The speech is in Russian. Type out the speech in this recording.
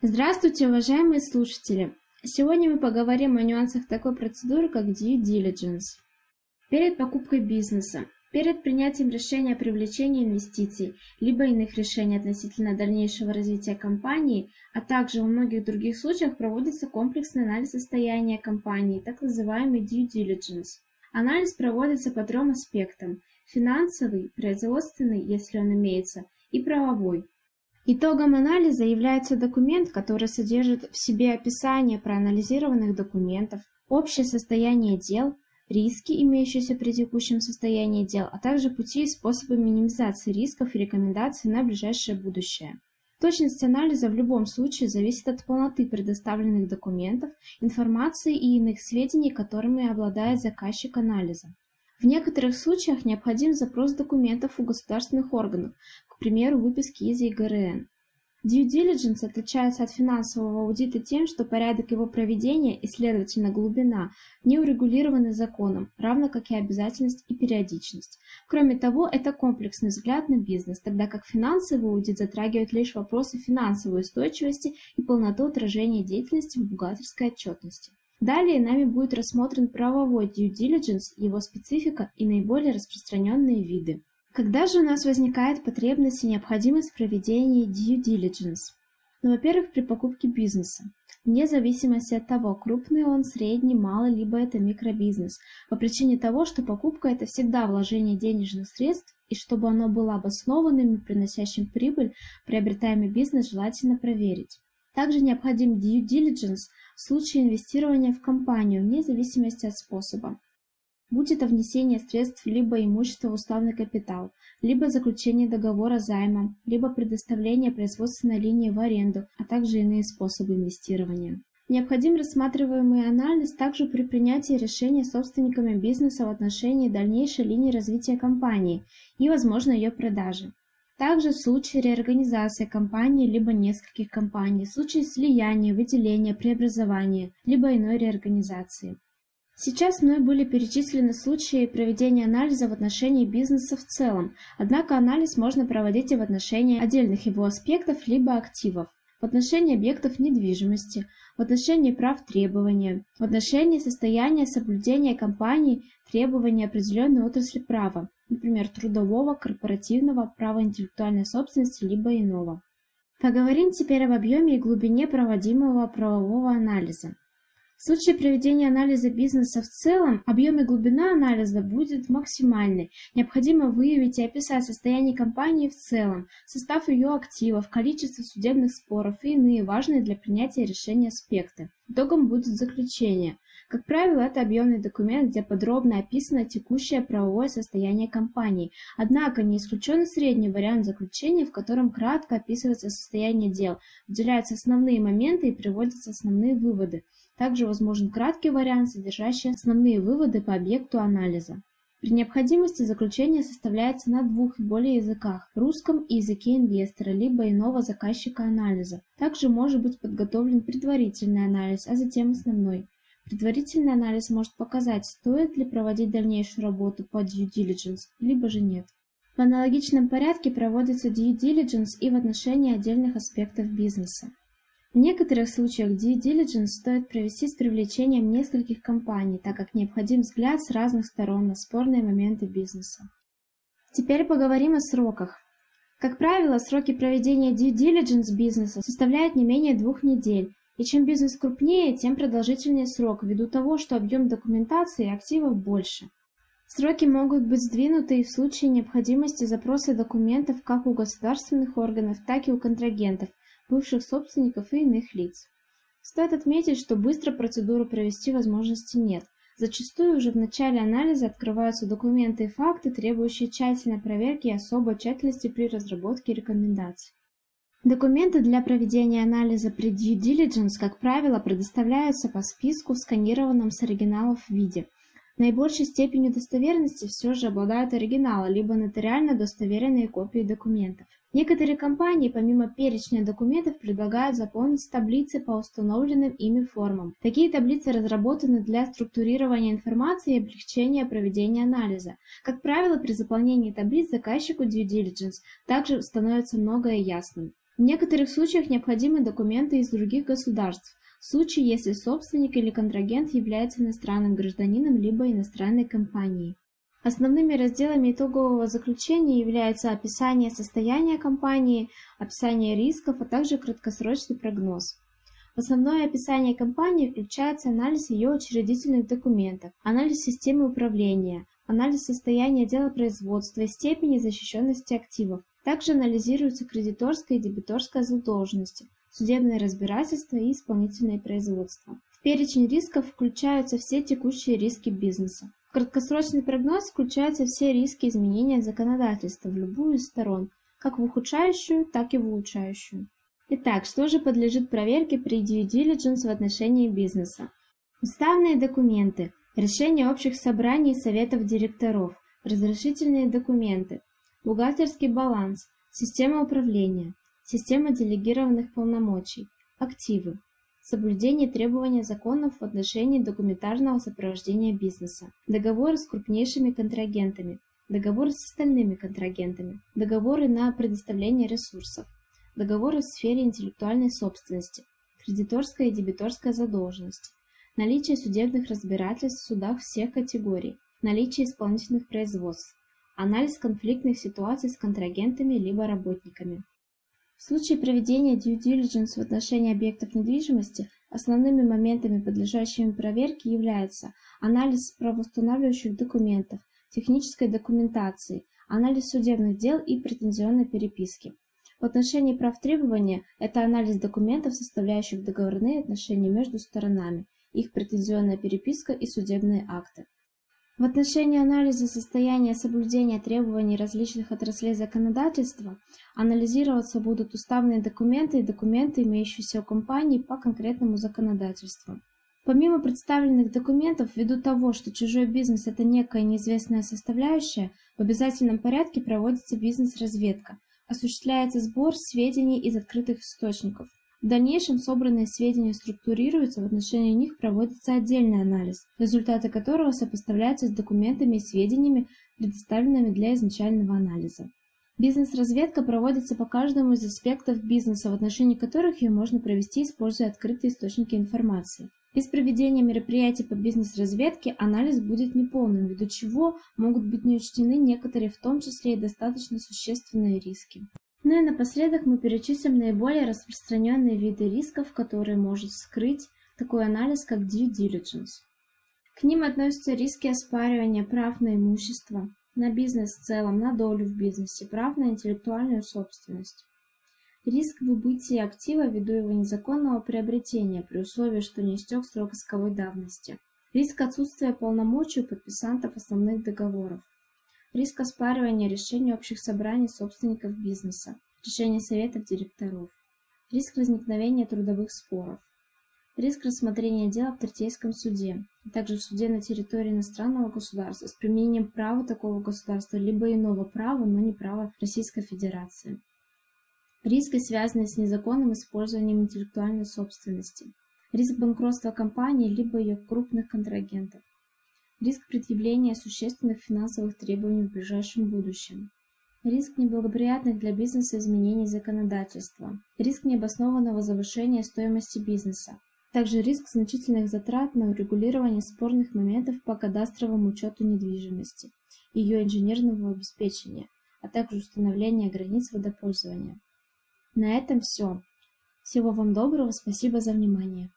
Здравствуйте, уважаемые слушатели! Сегодня мы поговорим о нюансах такой процедуры, как due diligence. Перед покупкой бизнеса, перед принятием решения о привлечении инвестиций, либо иных решений относительно дальнейшего развития компании, а также во многих других случаях проводится комплексный анализ состояния компании, так называемый due diligence. Анализ проводится по трем аспектам – финансовый, производственный, если он имеется, и правовой. Итогом анализа является документ, который содержит в себе описание проанализированных документов, общее состояние дел, риски, имеющиеся при текущем состоянии дел, а также пути и способы минимизации рисков и рекомендаций на ближайшее будущее. Точность анализа в любом случае зависит от полноты предоставленных документов, информации и иных сведений, которыми обладает заказчик анализа. В некоторых случаях необходим запрос документов у государственных органов, к примеру, выписки из ЕГРН. Due diligence отличается от финансового аудита тем, что порядок его проведения и, следовательно, глубина не урегулированы законом, равно как и обязательность и периодичность. Кроме того, это комплексный взгляд на бизнес, тогда как финансовый аудит затрагивает лишь вопросы финансовой устойчивости и полноту отражения деятельности в бухгалтерской отчетности. Далее нами будет рассмотрен правовой due diligence, его специфика и наиболее распространенные виды. Когда же у нас возникает потребность и необходимость в проведении due diligence? Ну, во-первых, при покупке бизнеса. Вне зависимости от того, крупный он, средний, малый, либо это микробизнес. По причине того, что покупка – это всегда вложение денежных средств, и чтобы оно было обоснованным и приносящим прибыль, приобретаемый бизнес желательно проверить. Также необходим due diligence в случае инвестирования в компанию, вне зависимости от способа. Будь это внесение средств либо имущества в уставный капитал, либо заключение договора займа, либо предоставление производственной линии в аренду, а также иные способы инвестирования. Необходим рассматриваемый анализ также при принятии решения собственниками бизнеса в отношении дальнейшей линии развития компании и, возможно, ее продажи. Также в случае реорганизации компании либо нескольких компаний, в случае слияния, выделения, преобразования, либо иной реорганизации. Сейчас мной были перечислены случаи проведения анализа в отношении бизнеса в целом, однако анализ можно проводить и в отношении отдельных его аспектов либо активов, в отношении объектов недвижимости, в отношении прав требования, в отношении состояния соблюдения компанией требований определенной отрасли права, например, трудового, корпоративного, права интеллектуальной собственности либо иного. Поговорим теперь об объеме и глубине проводимого правового анализа. В случае проведения анализа бизнеса в целом, объем и глубина анализа будет максимальной. Необходимо выявить и описать состояние компании в целом, состав ее активов, количество судебных споров и иные важные для принятия решения аспекты. Итогом будет заключение. Как правило, это объемный документ, где подробно описано текущее правовое состояние компании, однако не исключен средний вариант заключения, в котором кратко описывается состояние дел, выделяются основные моменты и приводятся основные выводы. Также возможен краткий вариант, содержащий основные выводы по объекту анализа. При необходимости заключение составляется на двух и более языках – русском и языке инвестора, либо иного заказчика анализа. Также может быть подготовлен предварительный анализ, а затем основной. Предварительный анализ может показать, стоит ли проводить дальнейшую работу по due diligence, либо же нет. В аналогичном порядке проводится due diligence и в отношении отдельных аспектов бизнеса. В некоторых случаях due diligence стоит провести с привлечением нескольких компаний, так как необходим взгляд с разных сторон на спорные моменты бизнеса. Теперь поговорим о сроках. Как правило, сроки проведения due diligence бизнеса составляют не менее двух недель, и чем бизнес крупнее, тем продолжительнее срок, ввиду того, что объем документации и активов больше. Сроки могут быть сдвинуты и в случае необходимости запроса документов как у государственных органов, так и у контрагентов, бывших собственников и иных лиц. Стоит отметить, что быстро процедуру провести возможности нет. Зачастую уже в начале анализа открываются документы и факты, требующие тщательной проверки и особой тщательности при разработке рекомендаций. Документы для проведения анализа при due diligence, как правило, предоставляются по списку в сканированном с оригиналов виде. Наибольшей степенью достоверности все же обладают оригиналы, либо нотариально удостоверенные копии документов. Некоторые компании, помимо перечня документов, предлагают заполнить таблицы по установленным ими формам. Такие таблицы разработаны для структурирования информации и облегчения проведения анализа. Как правило, при заполнении таблиц заказчику due diligence также становится многое ясным. В некоторых случаях необходимы документы из других государств, в случае, если собственник или контрагент является иностранным гражданином либо иностранной компанией. Основными разделами итогового заключения являются описание состояния компании, описание рисков, а также краткосрочный прогноз. В основное описание компании включается анализ ее учредительных документов, анализ системы управления, анализ состояния дела производства и степени защищенности активов. Также анализируются кредиторская и дебиторская задолженности, судебное разбирательство и исполнительное производство. В перечень рисков включаются все текущие риски бизнеса. В краткосрочный прогноз включаются все риски изменения законодательства в любую из сторон, как в ухудшающую, так и в улучшающую. Итак, что же подлежит проверке при due diligence в отношении бизнеса? Уставные документы, решения общих собраний и советов директоров, разрешительные документы, бухгалтерский баланс, система управления, система делегированных полномочий, активы, соблюдение требований законов в отношении документарного сопровождения бизнеса, договоры с крупнейшими контрагентами, договоры с остальными контрагентами, договоры на предоставление ресурсов, договоры в сфере интеллектуальной собственности, кредиторская и дебиторская задолженность, наличие судебных разбирательств в судах всех категорий, наличие исполнительных производств, анализ конфликтных ситуаций с контрагентами либо работниками, в случае проведения due diligence в отношении объектов недвижимости основными моментами, подлежащими проверке, являются анализ правоустанавливающих документов, технической документации, анализ судебных дел и претензионной переписки. В отношении прав требования – это анализ документов, составляющих договорные отношения между сторонами, их претензионная переписка и судебные акты. В отношении анализа состояния соблюдения требований различных отраслей законодательства анализироваться будут уставные документы и документы, имеющиеся у компании по конкретному законодательству. Помимо представленных документов, ввиду того, что чужой бизнес – это некая неизвестная составляющая, в обязательном порядке проводится бизнес-разведка, осуществляется сбор сведений из открытых источников. В дальнейшем собранные сведения структурируются, в отношении них проводится отдельный анализ, результаты которого сопоставляются с документами и сведениями, предоставленными для изначального анализа. Бизнес-разведка проводится по каждому из аспектов бизнеса, в отношении которых ее можно провести, используя открытые источники информации. Без проведения мероприятий по бизнес-разведке анализ будет неполным, ввиду чего могут быть не учтены некоторые, в том числе и достаточно существенные риски. Ну и напоследок мы перечислим наиболее распространенные виды рисков, которые может скрыть такой анализ, как due diligence. К ним относятся риски оспаривания прав на имущество, на бизнес в целом, на долю в бизнесе, прав на интеллектуальную собственность. Риск выбытия актива ввиду его незаконного приобретения при условии, что не истек срок исковой давности. Риск отсутствия полномочий у подписантов основных договоров риск оспаривания решений общих собраний собственников бизнеса, решений советов директоров, риск возникновения трудовых споров, риск рассмотрения дела в третейском суде, а также в суде на территории иностранного государства с применением права такого государства либо иного права, но не права Российской Федерации. Риски, связанные с незаконным использованием интеллектуальной собственности. Риск банкротства компании либо ее крупных контрагентов риск предъявления существенных финансовых требований в ближайшем будущем, риск неблагоприятных для бизнеса изменений законодательства, риск необоснованного завышения стоимости бизнеса, также риск значительных затрат на урегулирование спорных моментов по кадастровому учету недвижимости, ее инженерного обеспечения, а также установление границ водопользования. На этом все. Всего вам доброго, спасибо за внимание.